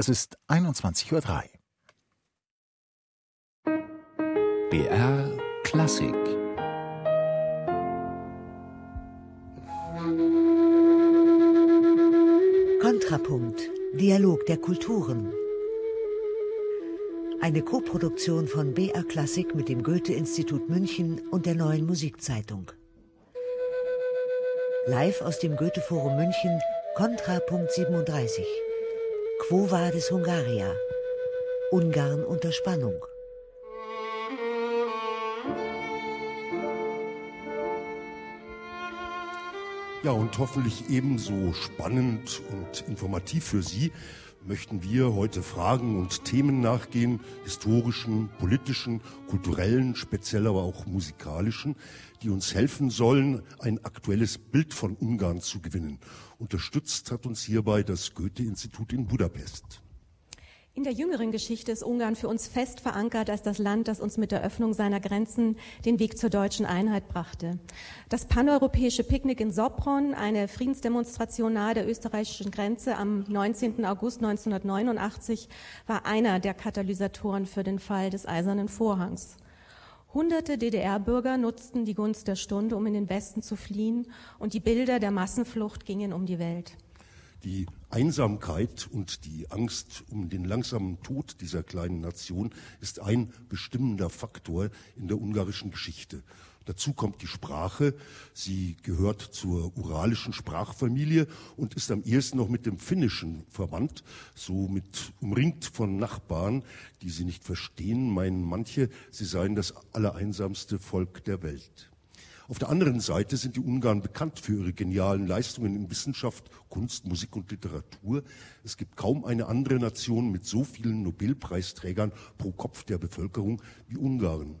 Es ist 21.03 Uhr. BR Klassik Kontrapunkt Dialog der Kulturen Eine Koproduktion von BR Klassik mit dem Goethe-Institut München und der Neuen Musikzeitung. Live aus dem Goethe-Forum München, Kontrapunkt 37. Quo Vadis Hungaria? Ungarn unter Spannung. Ja, und hoffentlich ebenso spannend und informativ für Sie möchten wir heute Fragen und Themen nachgehen, historischen, politischen, kulturellen, speziell aber auch musikalischen, die uns helfen sollen, ein aktuelles Bild von Ungarn zu gewinnen. Unterstützt hat uns hierbei das Goethe-Institut in Budapest. In der jüngeren Geschichte ist Ungarn für uns fest verankert als das Land, das uns mit der Öffnung seiner Grenzen den Weg zur deutschen Einheit brachte. Das paneuropäische Picknick in Sopron, eine Friedensdemonstration nahe der österreichischen Grenze am 19. August 1989, war einer der Katalysatoren für den Fall des Eisernen Vorhangs. Hunderte DDR-Bürger nutzten die Gunst der Stunde, um in den Westen zu fliehen, und die Bilder der Massenflucht gingen um die Welt. Die Einsamkeit und die Angst um den langsamen Tod dieser kleinen Nation ist ein bestimmender Faktor in der ungarischen Geschichte. Dazu kommt die Sprache. Sie gehört zur uralischen Sprachfamilie und ist am ehesten noch mit dem Finnischen verwandt, so mit umringt von Nachbarn, die sie nicht verstehen, meinen manche, sie seien das allereinsamste Volk der Welt. Auf der anderen Seite sind die Ungarn bekannt für ihre genialen Leistungen in Wissenschaft, Kunst, Musik und Literatur. Es gibt kaum eine andere Nation mit so vielen Nobelpreisträgern pro Kopf der Bevölkerung wie Ungarn.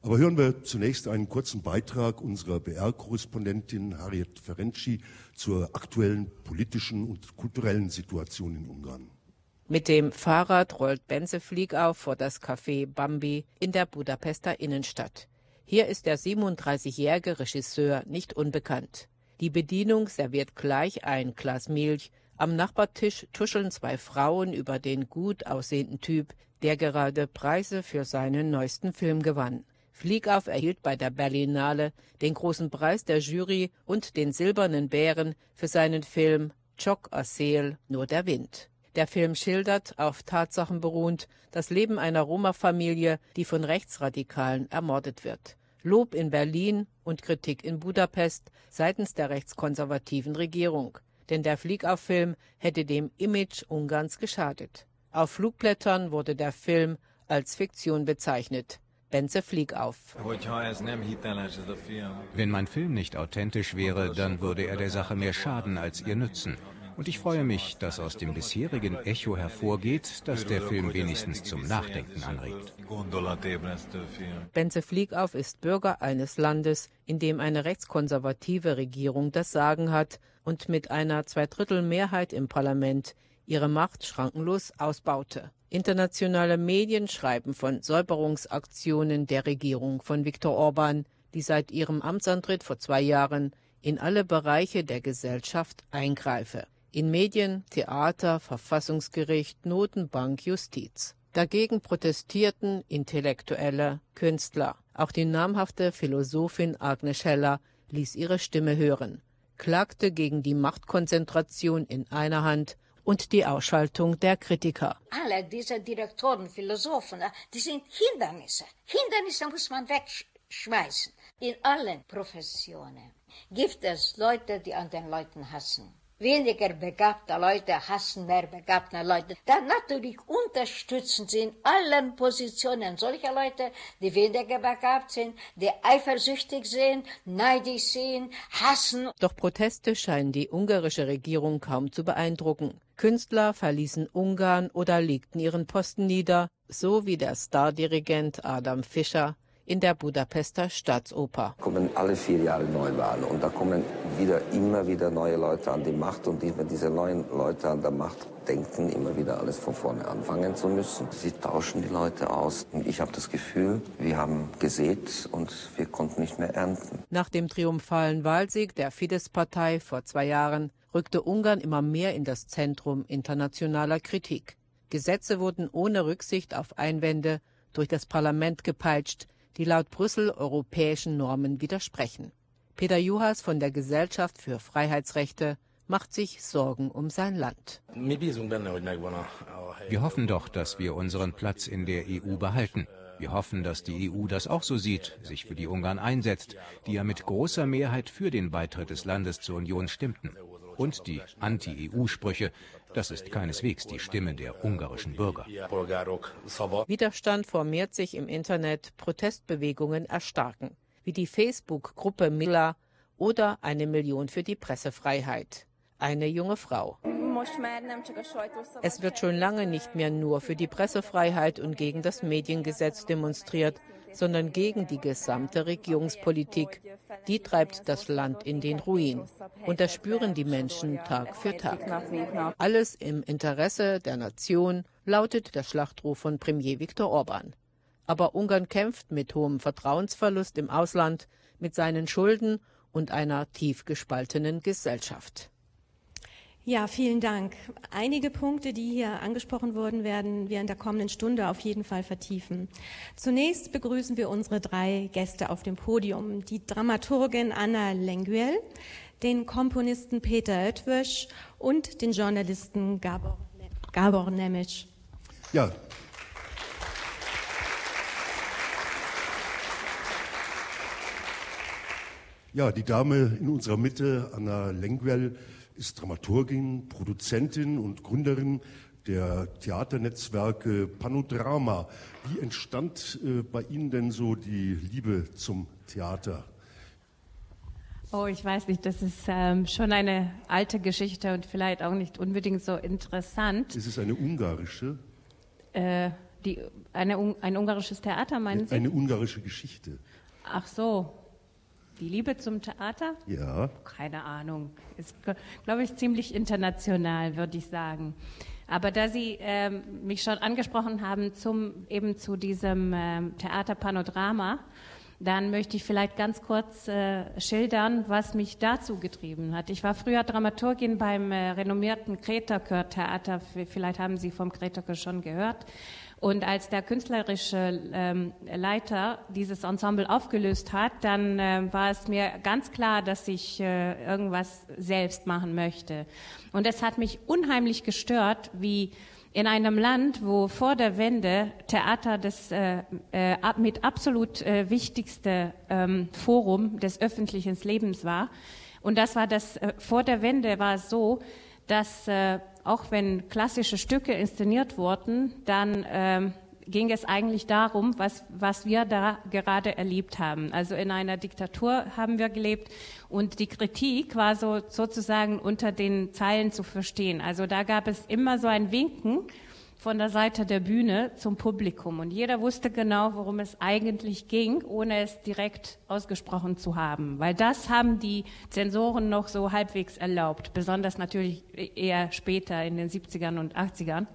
Aber hören wir zunächst einen kurzen Beitrag unserer BR-Korrespondentin Harriet Ferenczi zur aktuellen politischen und kulturellen Situation in Ungarn. Mit dem Fahrrad rollt Benze Fliegauf vor das Café Bambi in der Budapester Innenstadt. Hier ist der 37-jährige Regisseur nicht unbekannt. Die Bedienung serviert gleich ein Glas Milch. Am Nachbartisch tuscheln zwei Frauen über den gut aussehenden Typ, der gerade Preise für seinen neuesten Film gewann. Fliegauf erhielt bei der Berlinale den großen Preis der Jury und den Silbernen Bären für seinen Film Chok Aseel, nur der Wind. Der Film schildert, auf Tatsachen beruhend, das Leben einer Roma-Familie, die von Rechtsradikalen ermordet wird. Lob in Berlin und Kritik in Budapest seitens der rechtskonservativen Regierung. Denn der Fliegauffilm hätte dem Image Ungarns geschadet. Auf Flugblättern wurde der Film als Fiktion bezeichnet. Benze Fliegauf. Wenn mein Film nicht authentisch wäre, dann würde er der Sache mehr schaden als ihr nützen. Und ich freue mich, dass aus dem bisherigen Echo hervorgeht, dass der Film wenigstens zum Nachdenken anregt. Benze Fliegauf ist Bürger eines Landes, in dem eine rechtskonservative Regierung das Sagen hat und mit einer Zweidrittelmehrheit im Parlament ihre Macht schrankenlos ausbaute. Internationale Medien schreiben von Säuberungsaktionen der Regierung von Viktor Orban, die seit ihrem Amtsantritt vor zwei Jahren in alle Bereiche der Gesellschaft eingreife in Medien, Theater, Verfassungsgericht, Notenbank, Justiz. Dagegen protestierten Intellektuelle, Künstler. Auch die namhafte Philosophin Agnes Heller ließ ihre Stimme hören, klagte gegen die Machtkonzentration in einer Hand und die Ausschaltung der Kritiker. Alle diese Direktoren, Philosophen, die sind Hindernisse. Hindernisse muss man wegschmeißen. In allen Professionen gibt es Leute, die an den Leuten hassen weniger begabte Leute hassen mehr begabte Leute. Dann natürlich unterstützen sie in allen Positionen solche Leute, die weniger begabt sind, die eifersüchtig sind, neidisch sind, hassen. Doch Proteste scheinen die ungarische Regierung kaum zu beeindrucken. Künstler verließen Ungarn oder legten ihren Posten nieder, so wie der Stardirigent Adam Fischer, in der Budapester Staatsoper. Kommen alle vier Jahre Neuwahlen und da kommen wieder immer wieder neue Leute an die Macht und wenn diese neuen Leute an der Macht denken, immer wieder alles von vorne anfangen zu müssen. Sie tauschen die Leute aus. Und ich habe das Gefühl, wir haben gesät und wir konnten nicht mehr ernten. Nach dem triumphalen Wahlsieg der Fidesz-Partei vor zwei Jahren rückte Ungarn immer mehr in das Zentrum internationaler Kritik. Gesetze wurden ohne Rücksicht auf Einwände durch das Parlament gepeitscht, die laut Brüssel europäischen Normen widersprechen. Peter Juhas von der Gesellschaft für Freiheitsrechte macht sich Sorgen um sein Land. Wir hoffen doch, dass wir unseren Platz in der EU behalten. Wir hoffen, dass die EU das auch so sieht, sich für die Ungarn einsetzt, die ja mit großer Mehrheit für den Beitritt des Landes zur Union stimmten. Und die Anti-EU-Sprüche, das ist keineswegs die Stimme der ungarischen Bürger. Widerstand formiert sich im Internet, Protestbewegungen erstarken, wie die Facebook-Gruppe Mila oder eine Million für die Pressefreiheit. Eine junge Frau. Es wird schon lange nicht mehr nur für die Pressefreiheit und gegen das Mediengesetz demonstriert, sondern gegen die gesamte Regierungspolitik. Die treibt das Land in den Ruin. Und das spüren die Menschen Tag für Tag. Alles im Interesse der Nation, lautet der Schlachtruf von Premier Viktor Orban. Aber Ungarn kämpft mit hohem Vertrauensverlust im Ausland, mit seinen Schulden und einer tief gespaltenen Gesellschaft. Ja, vielen Dank. Einige Punkte, die hier angesprochen wurden, werden wir in der kommenden Stunde auf jeden Fall vertiefen. Zunächst begrüßen wir unsere drei Gäste auf dem Podium. Die Dramaturgin Anna Lenguel, den Komponisten Peter Oetwösch und den Journalisten Gabor, Gabor Nemic. Ja. Ja, die Dame in unserer Mitte, Anna Lenguel, ist Dramaturgin, Produzentin und Gründerin der Theaternetzwerke Panodrama. Wie entstand äh, bei Ihnen denn so die Liebe zum Theater? Oh, ich weiß nicht, das ist ähm, schon eine alte Geschichte und vielleicht auch nicht unbedingt so interessant. Ist es eine ungarische? Äh, die, eine, ein ungarisches Theater, meinen Sie? Eine ungarische Geschichte. Ach so, die Liebe zum Theater? Ja. Keine Ahnung. Ist, glaube ich, ziemlich international, würde ich sagen. Aber da Sie ähm, mich schon angesprochen haben zum eben zu diesem ähm, Theater Panodrama, dann möchte ich vielleicht ganz kurz äh, schildern, was mich dazu getrieben hat. Ich war früher Dramaturgin beim äh, renommierten Kreta Theater. Vielleicht haben Sie vom Kreta schon gehört. Und als der künstlerische ähm, Leiter dieses Ensemble aufgelöst hat, dann äh, war es mir ganz klar, dass ich äh, irgendwas selbst machen möchte. Und es hat mich unheimlich gestört, wie in einem Land, wo vor der Wende Theater das äh, äh, mit absolut äh, wichtigste ähm, Forum des öffentlichen Lebens war. Und das war das, äh, vor der Wende war es so, dass äh, auch wenn klassische Stücke inszeniert wurden, dann ähm, ging es eigentlich darum, was, was wir da gerade erlebt haben. Also in einer Diktatur haben wir gelebt und die Kritik war so sozusagen unter den Zeilen zu verstehen. Also da gab es immer so ein Winken von der Seite der Bühne zum Publikum. Und jeder wusste genau, worum es eigentlich ging, ohne es direkt ausgesprochen zu haben. Weil das haben die Zensoren noch so halbwegs erlaubt, besonders natürlich eher später in den 70ern und 80ern.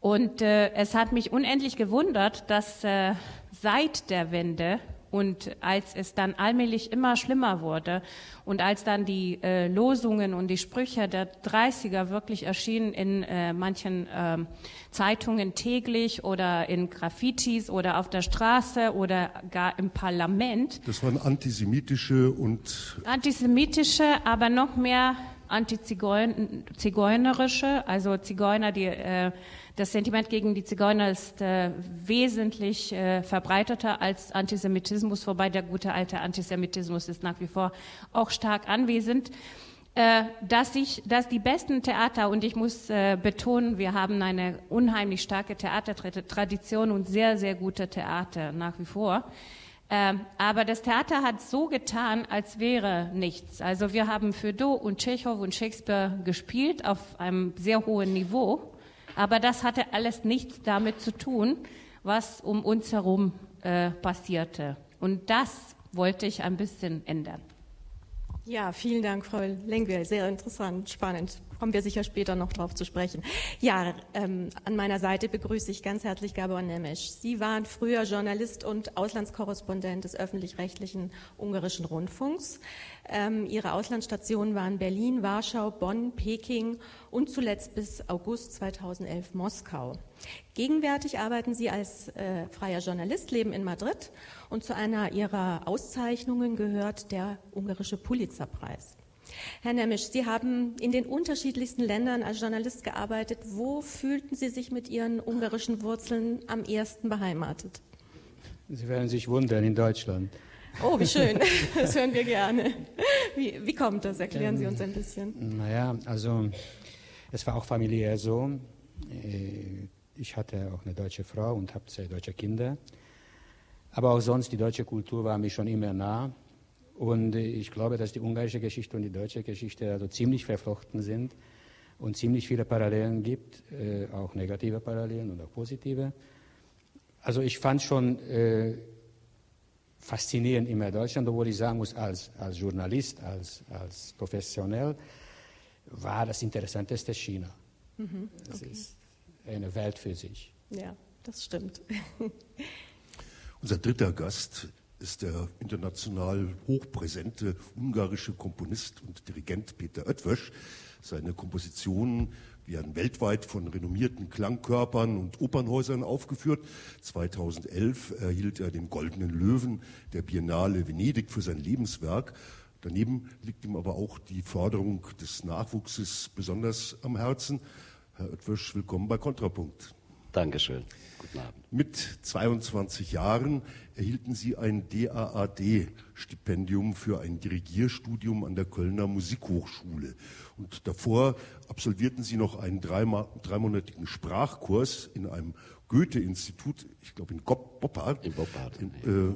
Und äh, es hat mich unendlich gewundert, dass äh, seit der Wende und als es dann allmählich immer schlimmer wurde und als dann die äh, Losungen und die Sprüche der 30er wirklich erschienen in äh, manchen äh, Zeitungen täglich oder in Graffitis oder auf der Straße oder gar im Parlament. Das waren antisemitische und. Antisemitische, aber noch mehr antizigeunerische, also Zigeuner, die äh, das Sentiment gegen die Zigeuner ist äh, wesentlich äh, verbreiteter als Antisemitismus, wobei der gute alte Antisemitismus ist nach wie vor auch stark anwesend. Äh, dass, ich, dass die besten Theater, und ich muss äh, betonen, wir haben eine unheimlich starke Theatertradition und sehr, sehr gute Theater nach wie vor. Ähm, aber das Theater hat so getan, als wäre nichts. Also wir haben Fedot und Tschechow und Shakespeare gespielt auf einem sehr hohen Niveau. Aber das hatte alles nichts damit zu tun, was um uns herum äh, passierte. Und das wollte ich ein bisschen ändern. Ja, vielen Dank, Frau Lenguel. Sehr interessant, spannend. kommen wir sicher später noch drauf zu sprechen. Ja, ähm, an meiner Seite begrüße ich ganz herzlich Gabor Nemes. Sie waren früher Journalist und Auslandskorrespondent des öffentlich-rechtlichen ungarischen Rundfunks. Ähm, ihre Auslandsstationen waren Berlin, Warschau, Bonn, Peking und zuletzt bis August 2011 Moskau. Gegenwärtig arbeiten Sie als äh, freier Journalist, leben in Madrid und zu einer Ihrer Auszeichnungen gehört der ungarische Pulitzerpreis. Herr Nemisch, Sie haben in den unterschiedlichsten Ländern als Journalist gearbeitet. Wo fühlten Sie sich mit Ihren ungarischen Wurzeln am ersten beheimatet? Sie werden sich wundern, in Deutschland. Oh, wie schön. Das hören wir gerne. Wie, wie kommt das? Erklären Sie uns ein bisschen. Naja, also es war auch familiär so. Ich hatte auch eine deutsche Frau und habe zwei deutsche Kinder. Aber auch sonst, die deutsche Kultur war mir schon immer nah. Und ich glaube, dass die ungarische Geschichte und die deutsche Geschichte also ziemlich verflochten sind und ziemlich viele Parallelen gibt, äh, auch negative Parallelen und auch positive. Also ich fand schon äh, faszinierend immer Deutschland, obwohl ich sagen muss, als, als Journalist, als, als professionell, war das Interessanteste China. Mhm, okay. Das ist eine Welt für sich. Ja, das stimmt. Unser dritter Gast ist der international hochpräsente ungarische Komponist und Dirigent Peter Oetwösch. Seine Kompositionen werden weltweit von renommierten Klangkörpern und Opernhäusern aufgeführt. 2011 erhielt er den Goldenen Löwen der Biennale Venedig für sein Lebenswerk. Daneben liegt ihm aber auch die Förderung des Nachwuchses besonders am Herzen. Herr Oetwösch, willkommen bei Kontrapunkt. Dankeschön. Guten Abend. Mit 22 Jahren erhielten Sie ein DAAD-Stipendium für ein Dirigierstudium an der Kölner Musikhochschule. Und davor absolvierten Sie noch einen dreimonatigen Sprachkurs in einem Goethe-Institut, ich glaube in Boppard. In Boppard. Äh,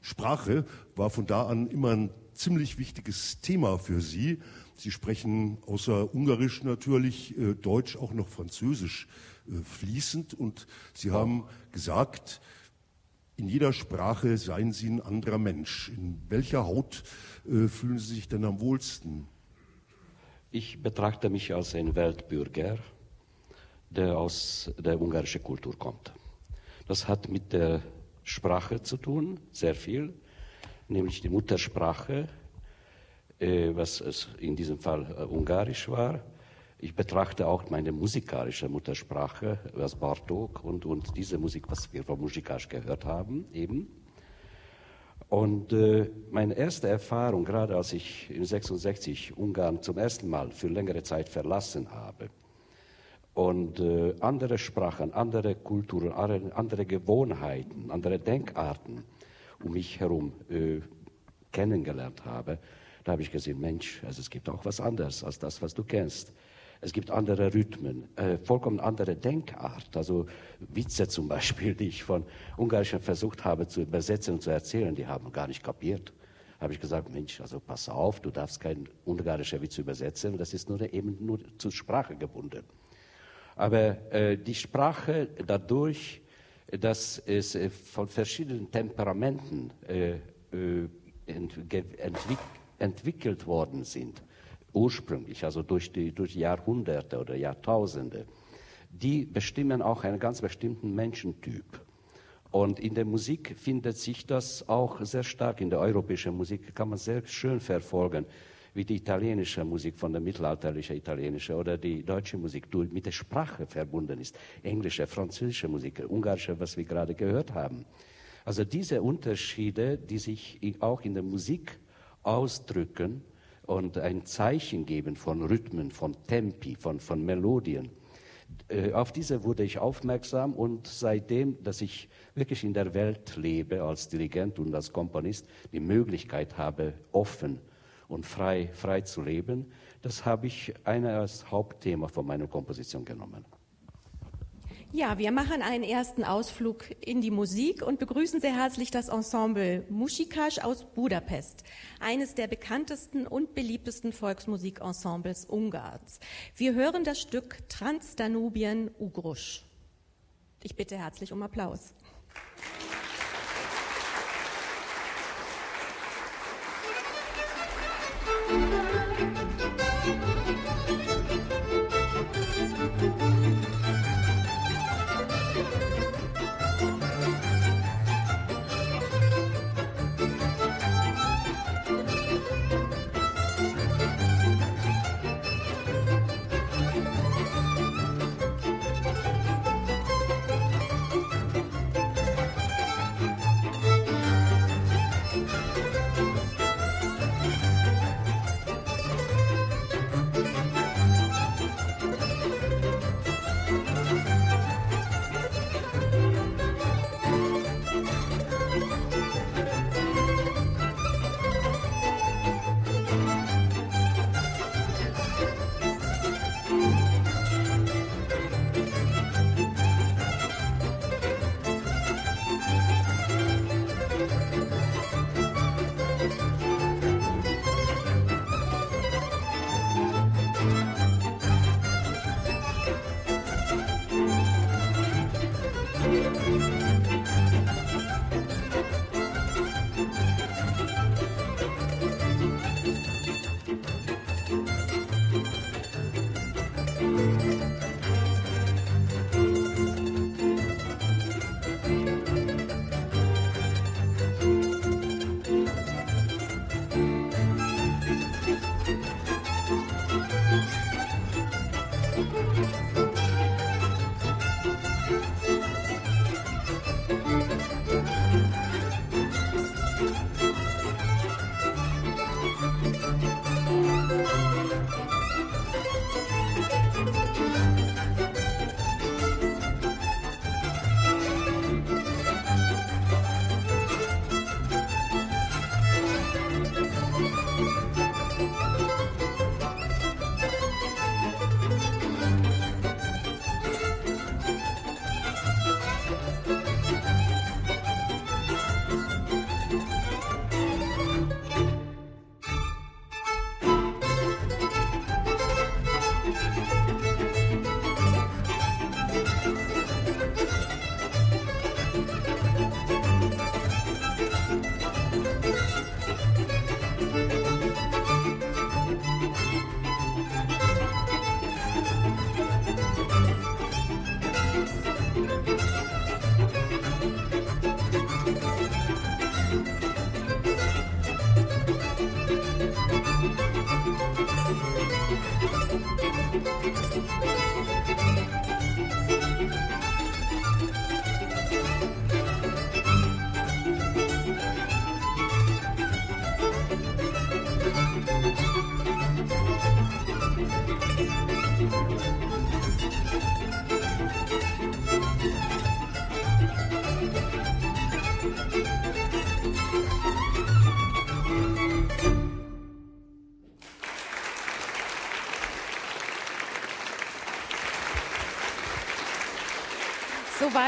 Sprache war von da an immer ein ziemlich wichtiges Thema für Sie. Sie sprechen außer Ungarisch natürlich äh, Deutsch auch noch Französisch äh, fließend und Sie haben gesagt, in jeder Sprache seien Sie ein anderer Mensch. In welcher Haut äh, fühlen Sie sich denn am wohlsten? Ich betrachte mich als ein Weltbürger, der aus der ungarischen Kultur kommt. Das hat mit der Sprache zu tun, sehr viel, nämlich die Muttersprache, was es in diesem Fall äh, Ungarisch war. Ich betrachte auch meine musikalische Muttersprache, was Bartok und, und diese Musik, was wir von Musikalisch gehört haben, eben. Und äh, meine erste Erfahrung, gerade als ich in 66 Ungarn zum ersten Mal für längere Zeit verlassen habe und äh, andere Sprachen, andere Kulturen, andere Gewohnheiten, andere Denkarten um mich herum äh, kennengelernt habe, da habe ich gesehen, Mensch, also es gibt auch was anderes als das, was du kennst. Es gibt andere Rhythmen, äh, vollkommen andere Denkart. Also Witze zum Beispiel, die ich von Ungarischen versucht habe zu übersetzen und zu erzählen, die haben gar nicht kapiert. Habe ich gesagt, Mensch, also pass auf, du darfst kein ungarischer Witz übersetzen, das ist nur eben nur zur Sprache gebunden. Aber äh, die Sprache dadurch, dass es äh, von verschiedenen Temperamenten äh, äh entwick entwickelt worden sind, ursprünglich, also durch die, durch Jahrhunderte oder Jahrtausende, die bestimmen auch einen ganz bestimmten Menschentyp. Und in der Musik findet sich das auch sehr stark. In der europäischen Musik kann man sehr schön verfolgen, wie die italienische Musik von der mittelalterlichen italienischen oder die deutsche Musik mit der Sprache verbunden ist. Englische, französische Musik, ungarische, was wir gerade gehört haben. Also diese Unterschiede, die sich auch in der Musik ausdrücken, und ein Zeichen geben von Rhythmen, von Tempi, von, von Melodien. Äh, auf diese wurde ich aufmerksam und seitdem, dass ich wirklich in der Welt lebe als Dirigent und als Komponist, die Möglichkeit habe, offen und frei, frei zu leben, das habe ich eine als Hauptthema von meiner Komposition genommen. Ja, wir machen einen ersten Ausflug in die Musik und begrüßen sehr herzlich das Ensemble Musikasch aus Budapest, eines der bekanntesten und beliebtesten Volksmusikensembles Ungarns. Wir hören das Stück Transdanubien Ugrusch. Ich bitte herzlich um Applaus.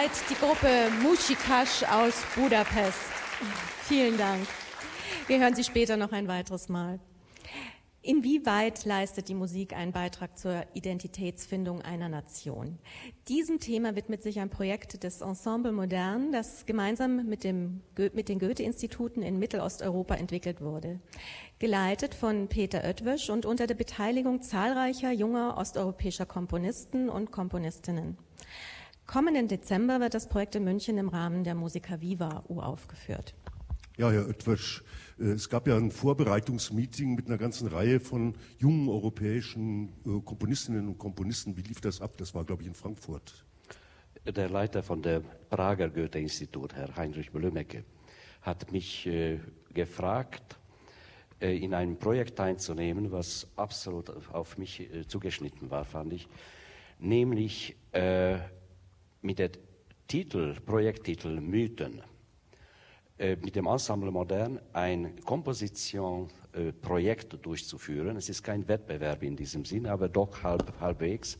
Soweit die Gruppe Mushikash aus Budapest. Vielen Dank. Wir hören Sie später noch ein weiteres Mal. Inwieweit leistet die Musik einen Beitrag zur Identitätsfindung einer Nation? Diesem Thema widmet sich ein Projekt des Ensemble Modern, das gemeinsam mit, dem, mit den Goethe-Instituten in Mittelosteuropa entwickelt wurde. Geleitet von Peter Oetwisch und unter der Beteiligung zahlreicher junger osteuropäischer Komponisten und Komponistinnen. Kommenden Dezember wird das Projekt in München im Rahmen der Musica Viva uraufgeführt. Ja, Herr Oetwisch, äh, es gab ja ein Vorbereitungsmeeting mit einer ganzen Reihe von jungen europäischen äh, Komponistinnen und Komponisten. Wie lief das ab? Das war, glaube ich, in Frankfurt. Der Leiter von der Prager Goethe-Institut, Herr Heinrich Blömecke, hat mich äh, gefragt, äh, in ein Projekt teilzunehmen, was absolut auf mich äh, zugeschnitten war, fand ich, nämlich mit dem Titel, Projekttitel Mythen, äh, mit dem Ensemble Modern ein Kompositionsprojekt äh, durchzuführen. Es ist kein Wettbewerb in diesem Sinne, aber doch halb, halbwegs,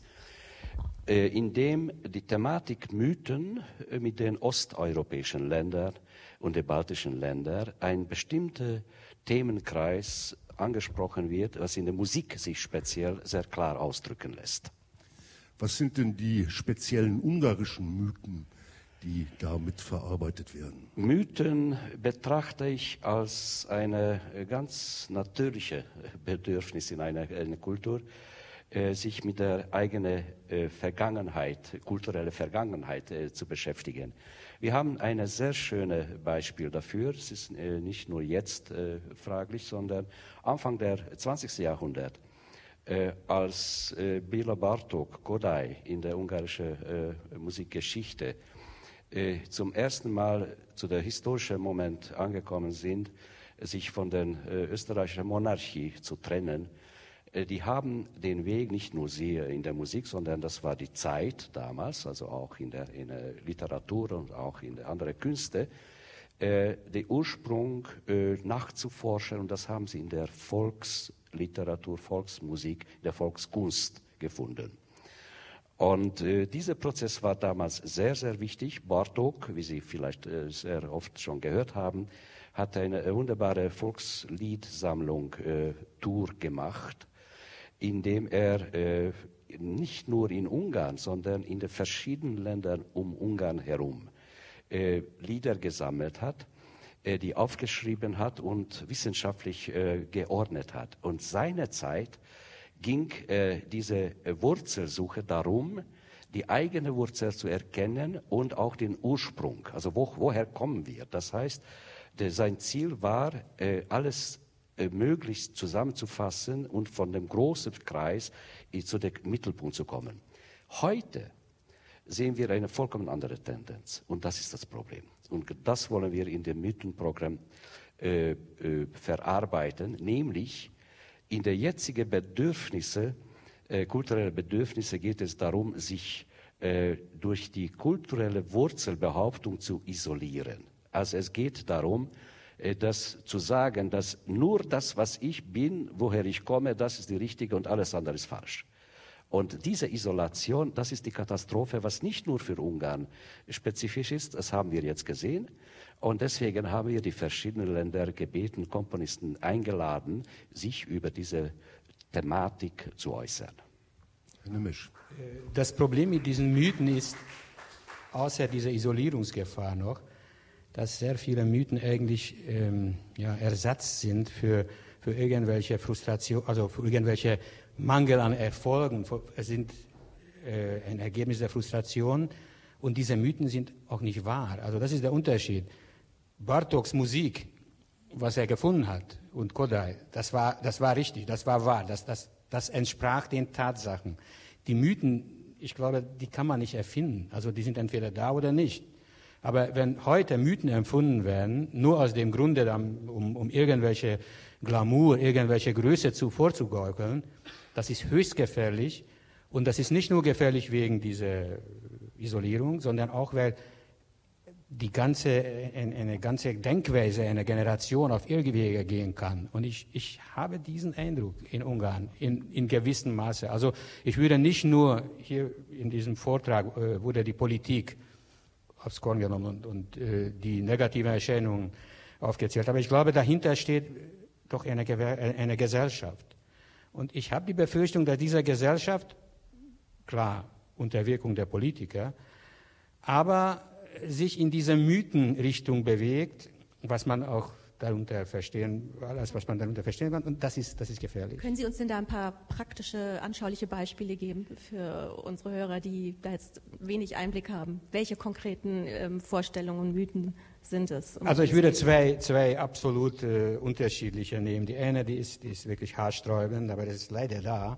äh, in dem die Thematik Mythen mit den osteuropäischen Ländern und den baltischen Ländern ein bestimmter Themenkreis angesprochen wird, was in der Musik sich speziell sehr klar ausdrücken lässt. Was sind denn die speziellen ungarischen Mythen, die damit verarbeitet werden? Mythen betrachte ich als eine ganz natürliche Bedürfnis in einer, einer Kultur, äh, sich mit der eigenen äh, Vergangenheit, kulturelle Vergangenheit äh, zu beschäftigen. Wir haben ein sehr schönes Beispiel dafür. Es ist äh, nicht nur jetzt äh, fraglich, sondern Anfang der 20. Jahrhundert äh, als äh, Béla Bartók, Godai in der ungarischen äh, Musikgeschichte äh, zum ersten Mal zu der historischen Moment angekommen sind, sich von der äh, österreichischen Monarchie zu trennen. Äh, die haben den Weg nicht nur sie in der Musik, sondern das war die Zeit damals, also auch in der, in der Literatur und auch in der anderen Künste, den Ursprung nachzuforschen und das haben sie in der Volksliteratur, Volksmusik, der Volkskunst gefunden. Und äh, dieser Prozess war damals sehr, sehr wichtig. Bartok, wie Sie vielleicht äh, sehr oft schon gehört haben, hat eine wunderbare Volksliedsammlung äh, Tour gemacht, indem er äh, nicht nur in Ungarn, sondern in den verschiedenen Ländern um Ungarn herum äh, Lieder gesammelt hat, äh, die aufgeschrieben hat und wissenschaftlich äh, geordnet hat. Und seinerzeit ging äh, diese Wurzelsuche darum, die eigene Wurzel zu erkennen und auch den Ursprung. Also wo, woher kommen wir? Das heißt, der, sein Ziel war, äh, alles äh, möglichst zusammenzufassen und von dem großen Kreis zu dem Mittelpunkt zu kommen. Heute sehen wir eine vollkommen andere Tendenz und das ist das Problem. Und das wollen wir in dem Mythenprogramm äh, äh, verarbeiten, nämlich in der jetzigen Bedürfnisse, äh, kulturelle Bedürfnisse geht es darum, sich äh, durch die kulturelle Wurzelbehauptung zu isolieren. Also es geht darum, äh, das zu sagen, dass nur das, was ich bin, woher ich komme, das ist die richtige und alles andere ist falsch. Und diese Isolation, das ist die Katastrophe, was nicht nur für Ungarn spezifisch ist, das haben wir jetzt gesehen. Und deswegen haben wir die verschiedenen Länder gebeten, Komponisten eingeladen, sich über diese Thematik zu äußern. Das Problem mit diesen Mythen ist, außer dieser Isolierungsgefahr noch, dass sehr viele Mythen eigentlich ähm, ja, Ersatz sind für, für irgendwelche Frustration, also für irgendwelche Mangel an Erfolgen. Sind äh, ein Ergebnis der Frustration und diese Mythen sind auch nicht wahr. Also das ist der Unterschied. Bartoks Musik, was er gefunden hat, und Kodai, das war, das war richtig, das war wahr, das, das, das entsprach den Tatsachen. Die Mythen, ich glaube, die kann man nicht erfinden. Also die sind entweder da oder nicht. Aber wenn heute Mythen empfunden werden, nur aus dem Grunde, um, um irgendwelche Glamour, irgendwelche Größe zu vorzugaukeln, das ist höchst gefährlich. Und das ist nicht nur gefährlich wegen dieser Isolierung, sondern auch, weil die ganze, eine ganze Denkweise einer Generation auf Irrwege gehen kann. Und ich, ich habe diesen Eindruck in Ungarn in, in gewissem Maße. Also ich würde nicht nur hier in diesem Vortrag äh, wurde die Politik aufs Korn genommen und, und äh, die negativen Erscheinungen aufgezählt. Aber ich glaube, dahinter steht doch eine, eine Gesellschaft. Und ich habe die Befürchtung, dass diese Gesellschaft, klar, unter Wirkung der Politiker, aber sich in diese Mythenrichtung bewegt, was man auch darunter verstehen, alles, was man darunter verstehen kann. Und das ist, das ist gefährlich. Können Sie uns denn da ein paar praktische, anschauliche Beispiele geben für unsere Hörer, die da jetzt wenig Einblick haben? Welche konkreten ähm, Vorstellungen und Mythen sind es? Um also ich würde zwei, zwei absolut äh, unterschiedliche nehmen. Die eine, die ist, die ist wirklich haarsträubend, aber das ist leider da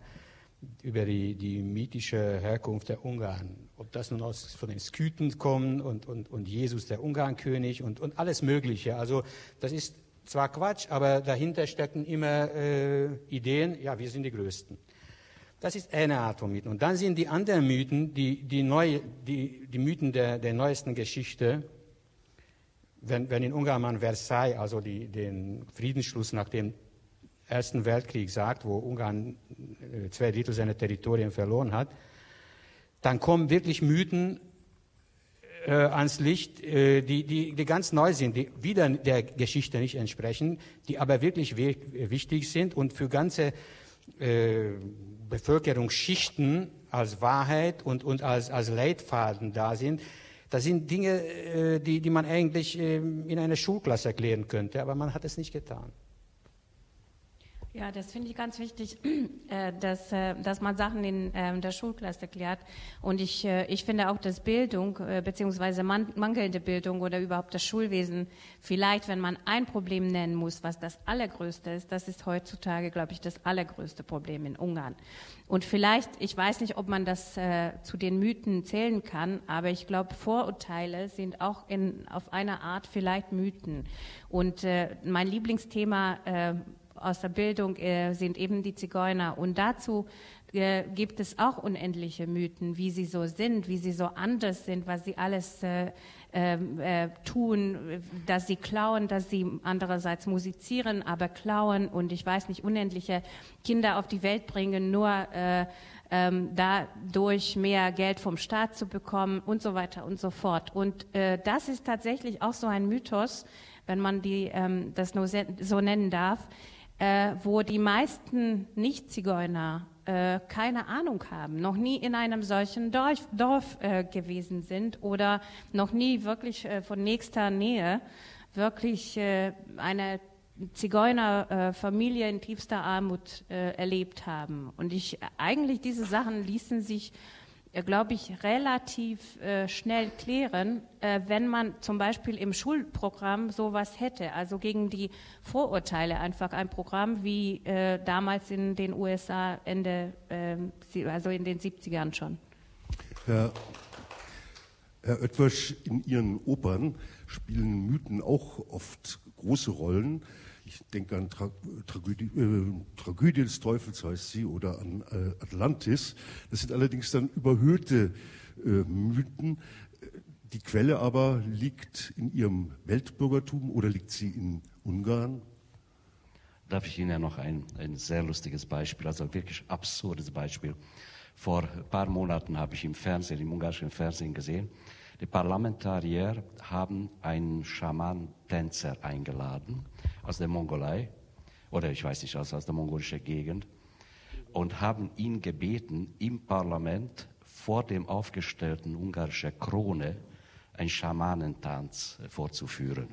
über die, die mythische Herkunft der Ungarn. Ob das nun aus, von den Skythen kommt und, und, und Jesus der Ungarnkönig und, und alles Mögliche. Also das ist zwar Quatsch, aber dahinter stecken immer äh, Ideen, ja, wir sind die Größten. Das ist eine Art von Mythen. Und dann sind die anderen Mythen, die, die, neue, die, die Mythen der, der neuesten Geschichte, wenn, wenn in Ungarn man Versailles, also die, den Friedensschluss nach dem Ersten Weltkrieg sagt, wo Ungarn äh, zwei Drittel seiner Territorien verloren hat, dann kommen wirklich Mythen äh, ans Licht, äh, die, die, die ganz neu sind, die wieder der Geschichte nicht entsprechen, die aber wirklich wichtig sind und für ganze äh, Bevölkerungsschichten als Wahrheit und, und als, als Leitfaden da sind. Das sind Dinge, äh, die, die man eigentlich äh, in einer Schulklasse erklären könnte, aber man hat es nicht getan. Ja, das finde ich ganz wichtig, äh, dass, äh, dass man Sachen in ähm, der Schulklasse erklärt. Und ich, äh, ich finde auch, dass Bildung, beziehungsweise mangelnde Bildung oder überhaupt das Schulwesen, vielleicht, wenn man ein Problem nennen muss, was das allergrößte ist, das ist heutzutage, glaube ich, das allergrößte Problem in Ungarn. Und vielleicht, ich weiß nicht, ob man das zu den Mythen zählen kann, aber ich glaube, Vorurteile sind auch in, auf eine Art vielleicht Mythen. Und mein Lieblingsthema aus der Bildung äh, sind eben die Zigeuner. Und dazu äh, gibt es auch unendliche Mythen, wie sie so sind, wie sie so anders sind, was sie alles äh, ähm, äh, tun, dass sie klauen, dass sie andererseits musizieren, aber klauen und ich weiß nicht, unendliche Kinder auf die Welt bringen, nur äh, ähm, dadurch mehr Geld vom Staat zu bekommen und so weiter und so fort. Und äh, das ist tatsächlich auch so ein Mythos, wenn man die, ähm, das nur so nennen darf, äh, wo die meisten Nicht-Zigeuner äh, keine Ahnung haben, noch nie in einem solchen Dorf, Dorf äh, gewesen sind oder noch nie wirklich äh, von nächster Nähe wirklich äh, eine Zigeunerfamilie in tiefster Armut äh, erlebt haben. Und ich eigentlich diese Sachen ließen sich äh, glaube ich, relativ äh, schnell klären, äh, wenn man zum Beispiel im Schulprogramm sowas hätte, also gegen die Vorurteile einfach ein Programm wie äh, damals in den USA Ende, ähm, also in den 70ern schon. Herr, Herr Oetwersch, in Ihren Opern spielen Mythen auch oft große Rollen. Ich denke an Tra Tragödie, äh, Tragödie, des Teufels heißt sie oder an äh, Atlantis. Das sind allerdings dann überhöhte äh, Mythen. Die Quelle aber liegt in Ihrem Weltbürgertum oder liegt sie in Ungarn? Darf ich Ihnen ja noch ein, ein sehr lustiges Beispiel, also wirklich absurdes Beispiel. Vor ein paar Monaten habe ich im Fernsehen, im ungarischen Fernsehen gesehen, die Parlamentarier haben einen Schaman-Tänzer eingeladen aus der Mongolei, oder ich weiß nicht, aus, aus der mongolischen Gegend, und haben ihn gebeten, im Parlament vor dem aufgestellten ungarischen Krone einen Schamanentanz vorzuführen.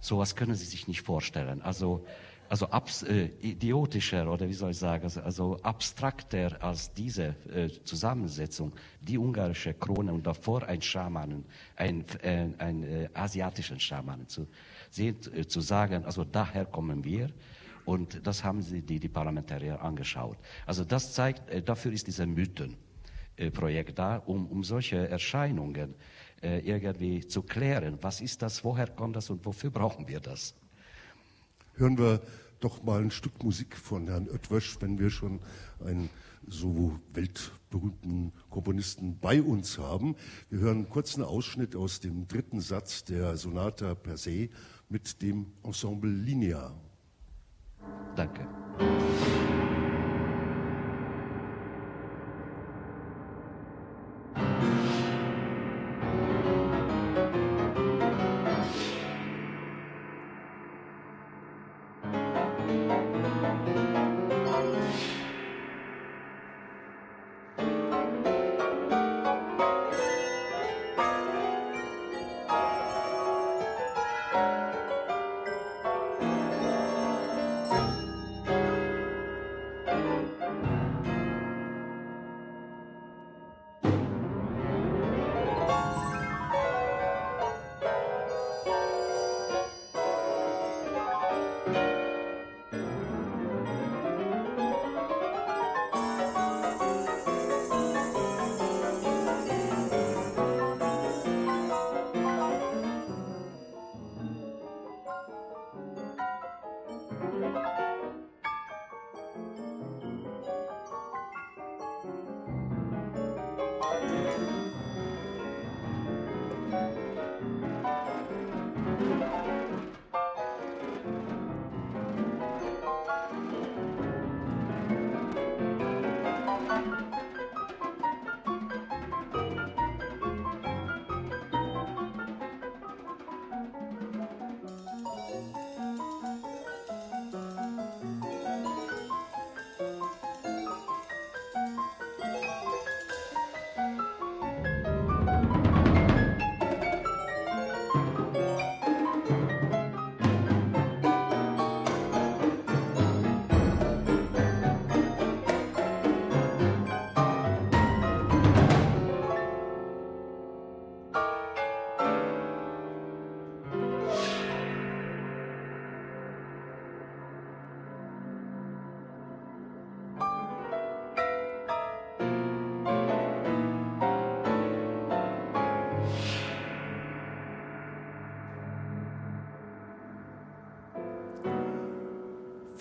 So was können Sie sich nicht vorstellen. Also also abs, äh, idiotischer oder wie soll ich sagen, also, also abstrakter als diese äh, Zusammensetzung, die ungarische Krone und davor ein Schamanen, ein, äh, ein äh, asiatischen Schamanen zu sehen, äh, zu sagen, also daher kommen wir. Und das haben sie die, die Parlamentarier angeschaut. Also das zeigt, äh, dafür ist dieser Mythenprojekt da, um, um solche Erscheinungen äh, irgendwie zu klären. Was ist das, woher kommt das und wofür brauchen wir das? hören wir doch mal ein Stück Musik von Herrn Oetwösch, wenn wir schon einen so weltberühmten Komponisten bei uns haben. Wir hören einen kurzen Ausschnitt aus dem dritten Satz der Sonata per se mit dem Ensemble Linea. Danke.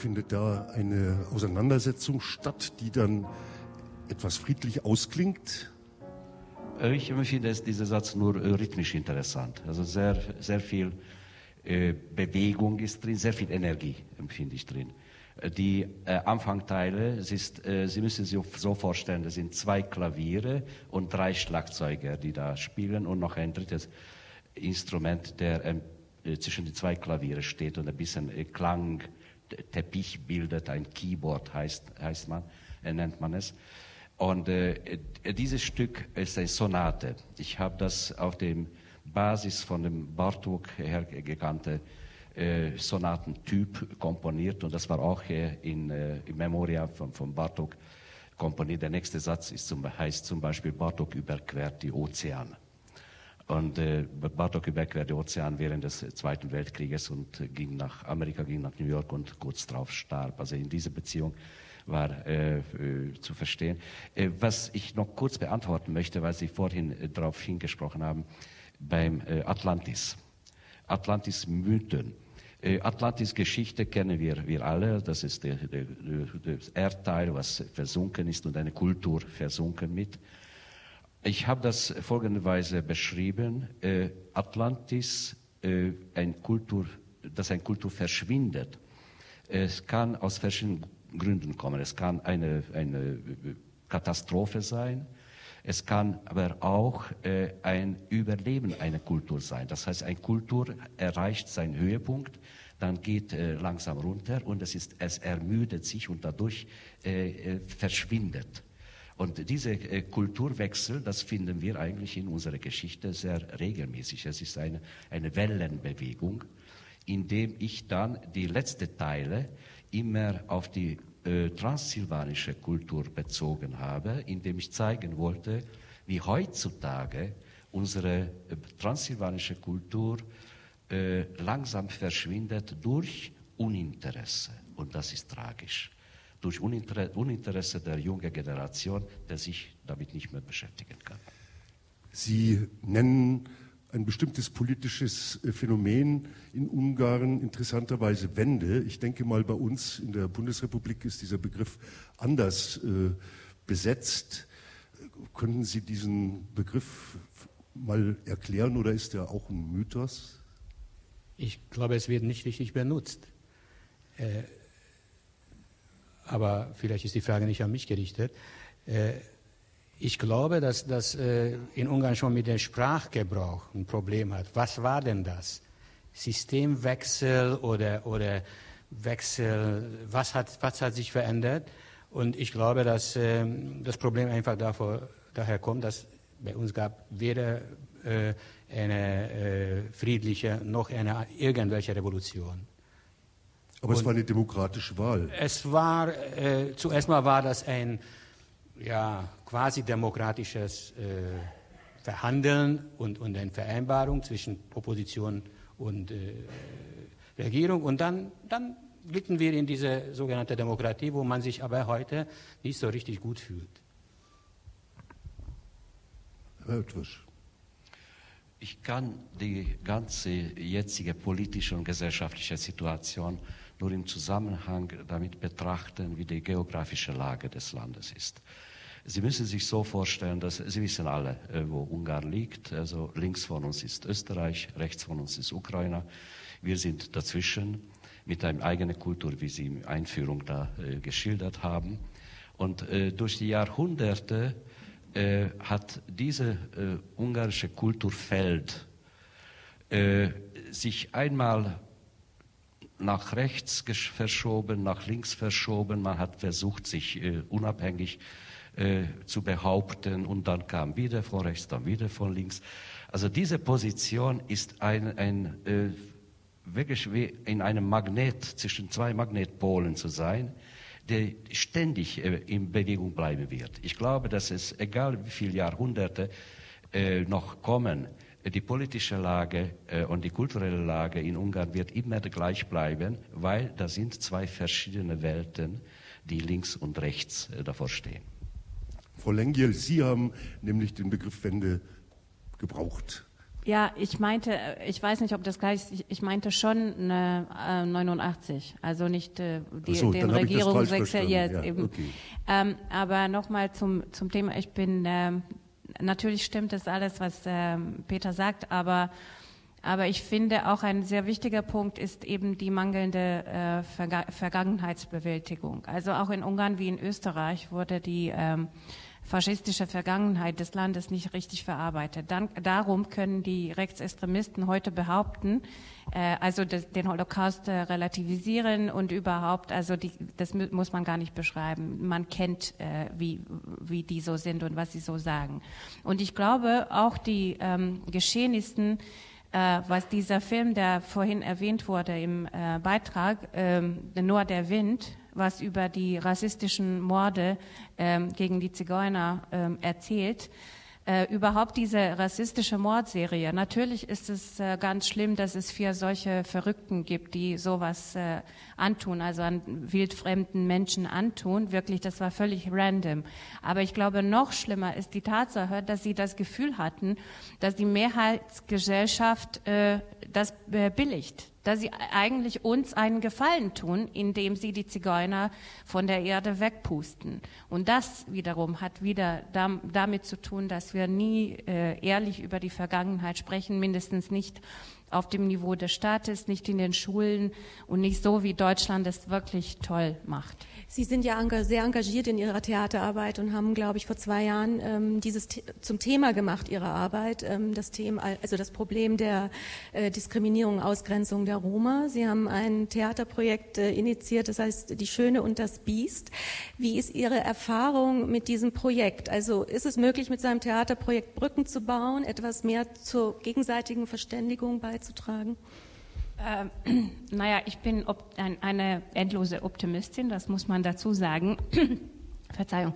Findet da eine Auseinandersetzung statt, die dann etwas friedlich ausklingt? Ich empfinde dieser Satz nur äh, rhythmisch interessant. Also sehr, sehr viel äh, Bewegung ist drin, sehr viel Energie empfinde ich drin. Äh, die Anfangteile, Sie müssen sich so vorstellen, das sind zwei Klaviere und drei Schlagzeuger, die da spielen und noch ein drittes Instrument, der ähm, äh, zwischen die zwei Klaviere steht und ein bisschen Klang Teppich bildet, ein Keyboard heißt, heißt man, äh, nennt man es. Und äh, dieses Stück ist eine Sonate. Ich habe das auf dem Basis von dem Bartok hergekannte äh, Sonatentyp komponiert und das war auch äh, in, äh, in Memoria von, von Bartok komponiert. Der nächste Satz ist zum, heißt zum Beispiel Bartok überquert die Ozeane. Und äh, Bartok überquerte den Ozean während des Zweiten Weltkrieges und ging nach Amerika, ging nach New York und kurz darauf starb. Also in dieser Beziehung war äh, zu verstehen. Äh, was ich noch kurz beantworten möchte, weil Sie vorhin äh, darauf hingesprochen haben, beim äh, Atlantis. Atlantis-Mythen. Äh, Atlantis-Geschichte kennen wir, wir alle. Das ist der, der, das Erdteil, was versunken ist und eine Kultur versunken mit. Ich habe das folgenderweise beschrieben. Äh, Atlantis, äh, ein Kultur, dass ein Kultur verschwindet. Es kann aus verschiedenen Gründen kommen. Es kann eine, eine Katastrophe sein. Es kann aber auch äh, ein Überleben einer Kultur sein. Das heißt, eine Kultur erreicht seinen Höhepunkt, dann geht äh, langsam runter und es, ist, es ermüdet sich und dadurch äh, äh verschwindet. Und diese äh, Kulturwechsel, das finden wir eigentlich in unserer Geschichte sehr regelmäßig. Es ist eine, eine Wellenbewegung, in dem ich dann die letzten Teile immer auf die äh, transsilvanische Kultur bezogen habe, indem ich zeigen wollte, wie heutzutage unsere äh, transsilvanische Kultur äh, langsam verschwindet durch Uninteresse. Und das ist tragisch. Durch Uninter Uninteresse der jungen Generation, der sich damit nicht mehr beschäftigen kann. Sie nennen ein bestimmtes politisches äh, Phänomen in Ungarn, interessanterweise Wende. Ich denke mal, bei uns in der Bundesrepublik ist dieser Begriff anders äh, besetzt. Könnten Sie diesen Begriff mal erklären oder ist er auch ein Mythos? Ich glaube, es wird nicht richtig benutzt. Äh, aber vielleicht ist die Frage nicht an mich gerichtet. Äh, ich glaube, dass das äh, in Ungarn schon mit dem Sprachgebrauch ein Problem hat. Was war denn das? Systemwechsel oder, oder Wechsel, was hat, was hat sich verändert? Und ich glaube, dass äh, das Problem einfach davor, daher kommt, dass bei uns gab weder äh, eine friedliche noch eine irgendwelche Revolution. Aber Und es war eine demokratische Wahl. Es war, äh, zuerst mal war das ein ja, quasi demokratisches äh, Verhandeln und, und eine Vereinbarung zwischen Opposition und äh, Regierung. Und dann, dann glitten wir in diese sogenannte Demokratie, wo man sich aber heute nicht so richtig gut fühlt. Herr Oetwisch. Ich kann die ganze jetzige politische und gesellschaftliche Situation nur im Zusammenhang damit betrachten, wie die geografische Lage des Landes ist. Sie müssen sich so vorstellen, dass Sie wissen alle, äh, wo Ungarn liegt. Also links von uns ist Österreich, rechts von uns ist Ukraine. Wir sind dazwischen mit einer eigenen Kultur, wie Sie in Einführung da äh, geschildert haben. Und äh, durch die Jahrhunderte äh, hat diese äh, ungarische Kulturfeld äh, sich einmal nach rechts verschoben, nach links verschoben. Man hat versucht, sich unabhängig äh, zu behaupten und dann kam wieder von rechts, dann wieder von links. Also diese Position ist ein, ein äh, wirklich wie in einem Magnet zwischen zwei Magnetpolen zu sein, der ständig äh, in Bewegung bleiben wird. Ich glaube, dass es, egal wie viele Jahrhunderte äh, noch kommen, die politische Lage äh, und die kulturelle Lage in Ungarn wird immer gleich bleiben, weil da sind zwei verschiedene Welten, die links und rechts äh, davor stehen. Frau Lengiel, Sie haben nämlich den Begriff Wende gebraucht. Ja, ich meinte, ich weiß nicht, ob das gleich ist, ich meinte schon äh, 89, also nicht äh, die, so, den Regierungswechsel jetzt ja, eben. Okay. Ähm, aber nochmal zum, zum Thema, ich bin, ähm, natürlich stimmt das alles, was ähm, Peter sagt, aber aber ich finde auch ein sehr wichtiger Punkt ist eben die mangelnde äh, Verga Vergangenheitsbewältigung. Also auch in Ungarn wie in Österreich wurde die ähm, faschistische Vergangenheit des Landes nicht richtig verarbeitet. Dann, darum können die Rechtsextremisten heute behaupten, äh, also das, den Holocaust äh, relativisieren und überhaupt, also die, das muss man gar nicht beschreiben. Man kennt, äh, wie, wie die so sind und was sie so sagen. Und ich glaube, auch die ähm, Geschehnissen, äh, was dieser Film, der vorhin erwähnt wurde im äh, Beitrag, ähm, Nur der Wind, was über die rassistischen Morde ähm, gegen die Zigeuner ähm, erzählt. Äh, überhaupt diese rassistische Mordserie. Natürlich ist es äh, ganz schlimm, dass es vier solche Verrückten gibt, die sowas äh, antun, also an wildfremden Menschen antun. Wirklich, das war völlig random. Aber ich glaube, noch schlimmer ist die Tatsache, dass sie das Gefühl hatten, dass die Mehrheitsgesellschaft äh, das äh, billigt dass sie eigentlich uns einen Gefallen tun, indem sie die Zigeuner von der Erde wegpusten. Und das wiederum hat wieder damit zu tun, dass wir nie äh, ehrlich über die Vergangenheit sprechen, mindestens nicht auf dem Niveau des Staates, nicht in den Schulen und nicht so, wie Deutschland es wirklich toll macht. Sie sind ja sehr engagiert in Ihrer Theaterarbeit und haben, glaube ich, vor zwei Jahren ähm, dieses zum Thema gemacht, Ihre Arbeit, ähm, das Thema, also das Problem der äh, Diskriminierung, Ausgrenzung der Roma. Sie haben ein Theaterprojekt äh, initiiert, das heißt Die Schöne und das Biest. Wie ist Ihre Erfahrung mit diesem Projekt? Also ist es möglich, mit seinem Theaterprojekt Brücken zu bauen, etwas mehr zur gegenseitigen Verständigung beizutragen? Ähm, naja, ich bin ein, eine endlose Optimistin, das muss man dazu sagen. Verzeihung.